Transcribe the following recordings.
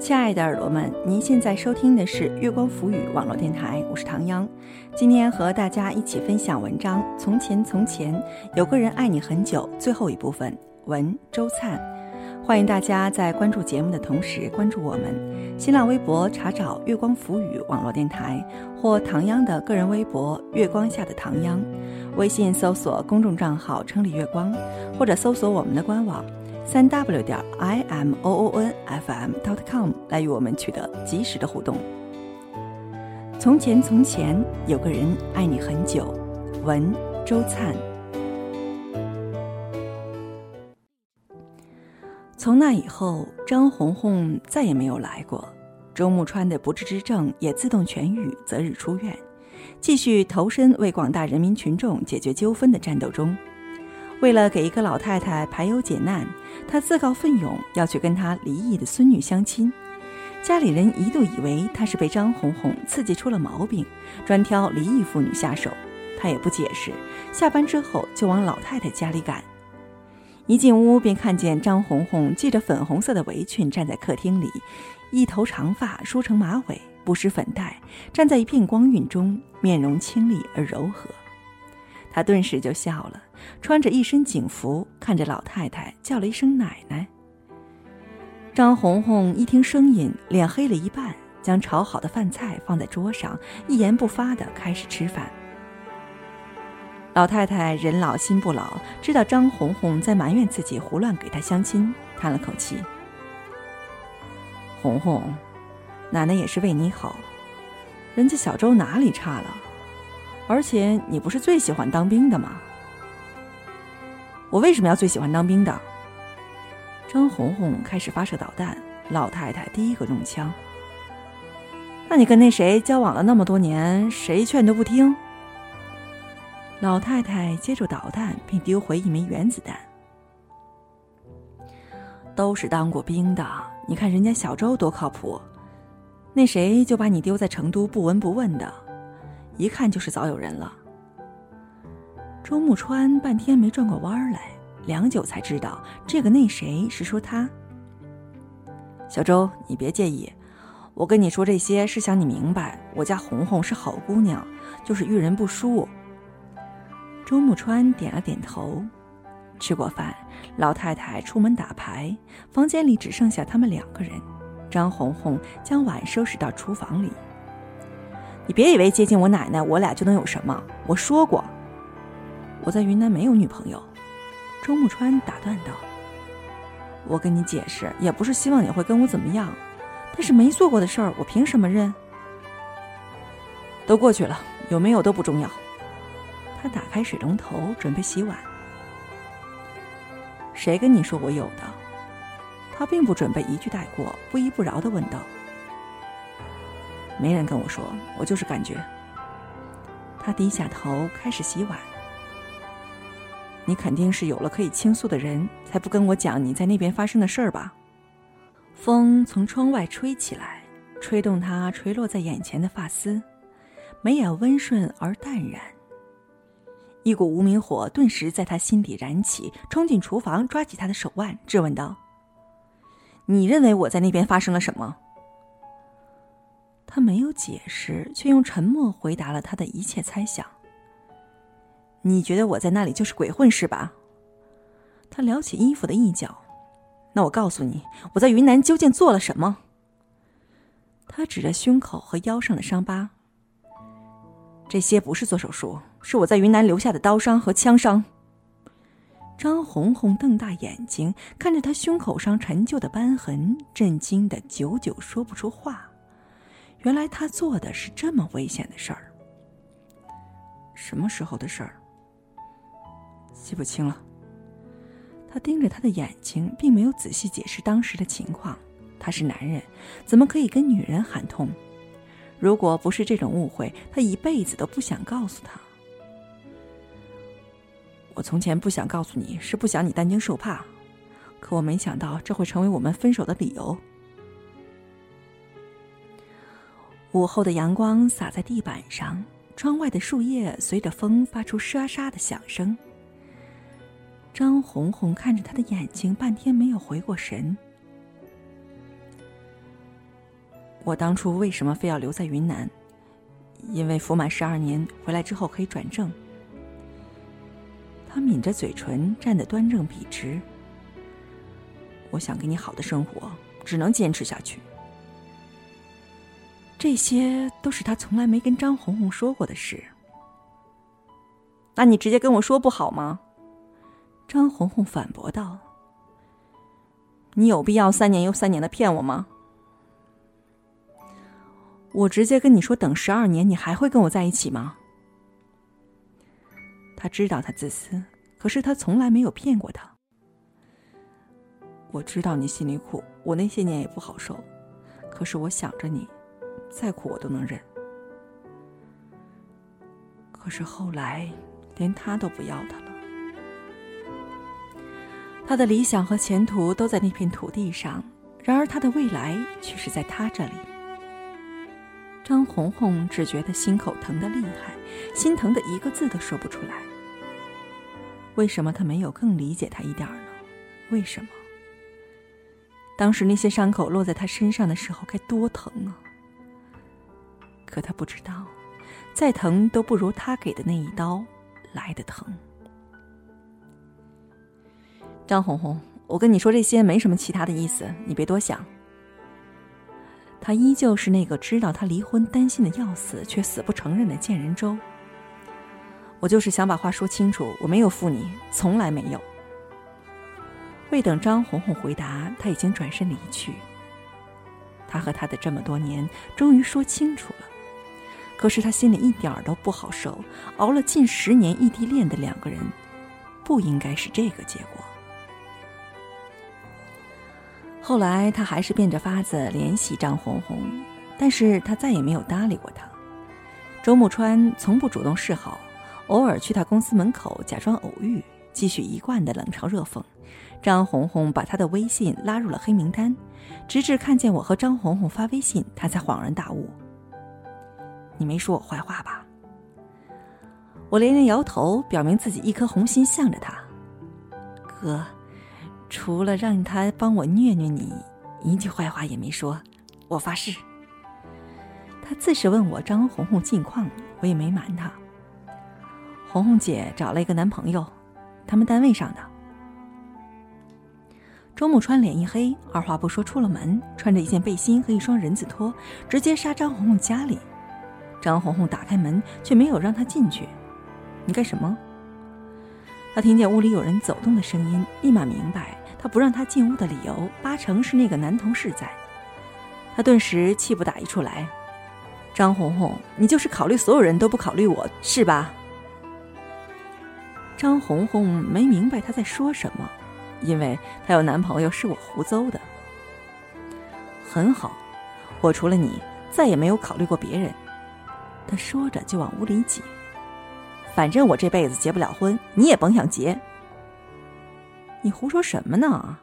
亲爱的耳朵们，您现在收听的是月光浮语网络电台，我是唐央。今天和大家一起分享文章《从前从前有个人爱你很久》最后一部分，文周灿。欢迎大家在关注节目的同时关注我们。新浪微博查找“月光浮语网络电台”或唐央的个人微博“月光下的唐央”，微信搜索公众账号“称里月光”，或者搜索我们的官网。三 w 点 i m o o n f m dot com 来与我们取得及时的互动。从前从前有个人爱你很久，文周灿。从那以后，张红红再也没有来过。周木川的不治之症也自动痊愈，择日出院，继续投身为广大人民群众解决纠纷的战斗中。为了给一个老太太排忧解难，他自告奋勇要去跟他离异的孙女相亲。家里人一度以为他是被张红红刺激出了毛病，专挑离异妇女下手。他也不解释，下班之后就往老太太家里赶。一进屋便看见张红红系着粉红色的围裙站在客厅里，一头长发梳成马尾，不施粉黛，站在一片光晕中，面容清丽而柔和。他顿时就笑了，穿着一身警服，看着老太太叫了一声“奶奶”。张红红一听声音，脸黑了一半，将炒好的饭菜放在桌上，一言不发的开始吃饭。老太太人老心不老，知道张红红在埋怨自己胡乱给她相亲，叹了口气：“红红，奶奶也是为你好，人家小周哪里差了？”而且你不是最喜欢当兵的吗？我为什么要最喜欢当兵的？张红红开始发射导弹，老太太第一个中枪。那你跟那谁交往了那么多年，谁劝都不听？老太太接住导弹，并丢回一枚原子弹。都是当过兵的，你看人家小周多靠谱，那谁就把你丢在成都不闻不问的。一看就是早有人了。周木川半天没转过弯来，良久才知道这个那谁是说他。小周，你别介意，我跟你说这些是想你明白，我家红红是好姑娘，就是遇人不淑。周木川点了点头。吃过饭，老太太出门打牌，房间里只剩下他们两个人。张红红将碗收拾到厨房里。你别以为接近我奶奶，我俩就能有什么。我说过，我在云南没有女朋友。周木川打断道：“我跟你解释，也不是希望你会跟我怎么样，但是没做过的事儿，我凭什么认？都过去了，有没有都不重要。”他打开水龙头准备洗碗。谁跟你说我有的？他并不准备一句带过，不依不饶的问道。没人跟我说，我就是感觉。他低下头开始洗碗。你肯定是有了可以倾诉的人，才不跟我讲你在那边发生的事儿吧？风从窗外吹起来，吹动他垂落在眼前的发丝，眉眼温顺而淡然。一股无名火顿时在他心底燃起，冲进厨房，抓起他的手腕，质问道：“你认为我在那边发生了什么？”他没有解释，却用沉默回答了他的一切猜想。你觉得我在那里就是鬼混是吧？他撩起衣服的一角。那我告诉你，我在云南究竟做了什么？他指着胸口和腰上的伤疤。这些不是做手术，是我在云南留下的刀伤和枪伤。张红红瞪大眼睛看着他胸口上陈旧的斑痕，震惊的久久说不出话。原来他做的是这么危险的事儿。什么时候的事儿？记不清了。他盯着他的眼睛，并没有仔细解释当时的情况。他是男人，怎么可以跟女人喊痛？如果不是这种误会，他一辈子都不想告诉他。我从前不想告诉你，是不想你担惊受怕，可我没想到这会成为我们分手的理由。午后的阳光洒在地板上，窗外的树叶随着风发出沙沙的响声。张红红看着他的眼睛，半天没有回过神。我当初为什么非要留在云南？因为服满十二年回来之后可以转正。他抿着嘴唇，站得端正笔直。我想给你好的生活，只能坚持下去。这些都是他从来没跟张红红说过的事。那你直接跟我说不好吗？张红红反驳道：“你有必要三年又三年的骗我吗？我直接跟你说等十二年，你还会跟我在一起吗？”他知道他自私，可是他从来没有骗过他。我知道你心里苦，我那些年也不好受，可是我想着你，再苦我都能忍。可是后来，连他都不要他了。他的理想和前途都在那片土地上，然而他的未来却是在他这里。张红红只觉得心口疼的厉害，心疼的一个字都说不出来。为什么他没有更理解他一点呢？为什么？当时那些伤口落在他身上的时候该多疼啊！可他不知道，再疼都不如他给的那一刀来的疼。张红红，我跟你说这些没什么其他的意思，你别多想。他依旧是那个知道他离婚担心的要死却死不承认的贱人周。我就是想把话说清楚，我没有负你，从来没有。未等张红红回答，他已经转身离去。他和他的这么多年，终于说清楚了。可是他心里一点儿都不好受，熬了近十年异地恋的两个人，不应该是这个结果。后来他还是变着法子联系张红红，但是他再也没有搭理过他。周木川从不主动示好。偶尔去他公司门口假装偶遇，继续一贯的冷嘲热讽。张红红把他的微信拉入了黑名单，直至看见我和张红红发微信，他才恍然大悟：“你没说我坏话吧？”我连连摇头，表明自己一颗红心向着他。哥，除了让他帮我虐虐你，一句坏话也没说，我发誓。他自是问我张红红近况，我也没瞒他。红红姐找了一个男朋友，他们单位上的。周木川脸一黑，二话不说出了门，穿着一件背心和一双人字拖，直接杀张红红家里。张红红打开门，却没有让他进去。你干什么？他听见屋里有人走动的声音，立马明白他不让他进屋的理由，八成是那个男同事在。他顿时气不打一处来。张红红，你就是考虑所有人都不考虑我，是吧？张红红没明白他在说什么，因为她有男朋友是我胡诌的。很好，我除了你再也没有考虑过别人。他说着就往屋里挤。反正我这辈子结不了婚，你也甭想结。你胡说什么呢？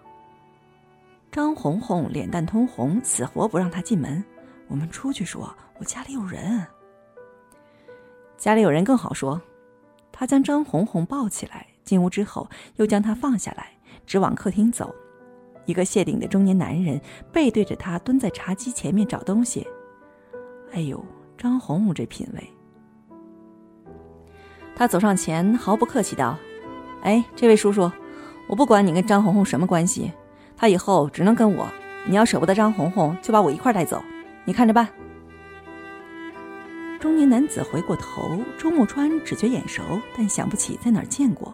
张红红脸蛋通红，死活不让他进门。我们出去说，我家里有人。家里有人更好说。他将张红红抱起来，进屋之后又将她放下来，直往客厅走。一个谢顶的中年男人背对着他蹲在茶几前面找东西。哎呦，张红红这品味！他走上前，毫不客气道：“哎，这位叔叔，我不管你跟张红红什么关系，他以后只能跟我。你要舍不得张红红，就把我一块带走，你看着办。”中年男子回过头，周木川只觉眼熟，但想不起在哪儿见过。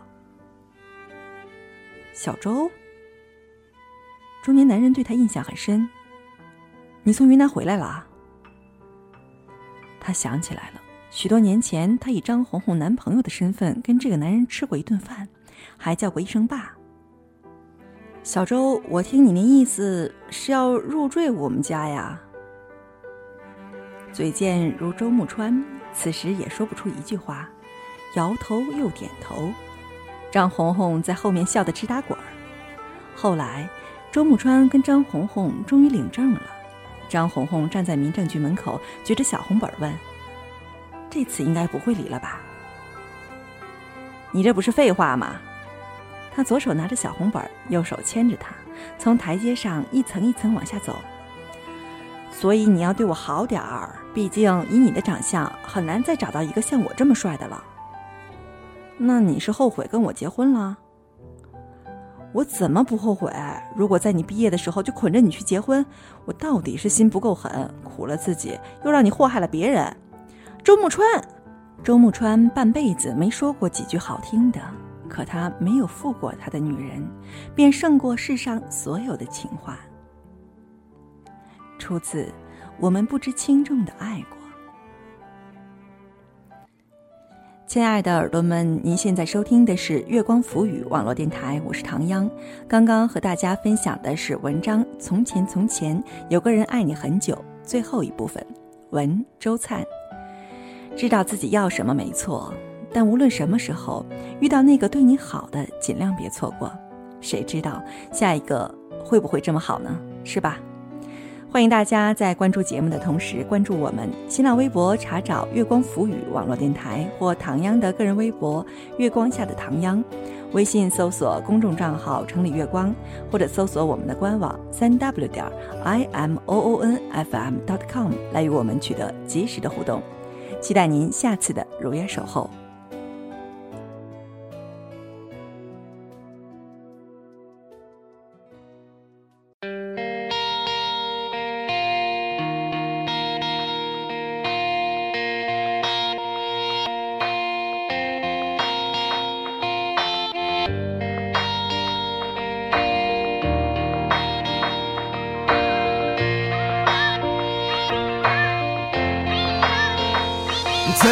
小周，中年男人对他印象很深。你从云南回来了？他想起来了，许多年前，他以张红红男朋友的身份跟这个男人吃过一顿饭，还叫过一声爸。小周，我听你那意思是要入赘我们家呀？嘴贱如周木川，此时也说不出一句话，摇头又点头。张红红在后面笑得直打滚儿。后来，周木川跟张红红终于领证了。张红红站在民政局门口，举着小红本问：“这次应该不会离了吧？”你这不是废话吗？他左手拿着小红本，右手牵着她，从台阶上一层一层往下走。所以你要对我好点儿，毕竟以你的长相，很难再找到一个像我这么帅的了。那你是后悔跟我结婚了？我怎么不后悔？如果在你毕业的时候就捆着你去结婚，我到底是心不够狠，苦了自己，又让你祸害了别人。周慕川，周慕川半辈子没说过几句好听的，可他没有负过他的女人，便胜过世上所有的情话。出自我们不知轻重的爱过。亲爱的耳朵们，您现在收听的是月光浮语网络电台，我是唐央。刚刚和大家分享的是文章《从前从前有个人爱你很久》最后一部分，文周灿。知道自己要什么没错，但无论什么时候遇到那个对你好的，尽量别错过。谁知道下一个会不会这么好呢？是吧？欢迎大家在关注节目的同时关注我们新浪微博，查找“月光浮语”网络电台或唐央的个人微博“月光下的唐央”，微信搜索公众账号“城里月光”，或者搜索我们的官网三 w 点 i m o o n f m dot com 来与我们取得及时的互动。期待您下次的如约守候。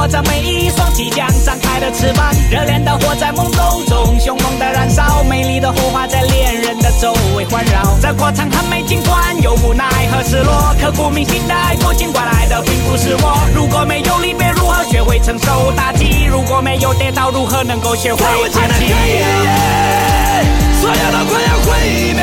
场，诱惑着每一双即将张开的翅膀。热恋的火在懵懂中凶猛的燃烧，美丽的火花在恋人的周围环绕。这过程很美，尽管有无奈和失落，刻骨铭心的爱过，尽管来的并不是我。如果没有离别，如何学会承受打击？如果没有跌倒，如何能够学会爬起？所有都快要毁灭。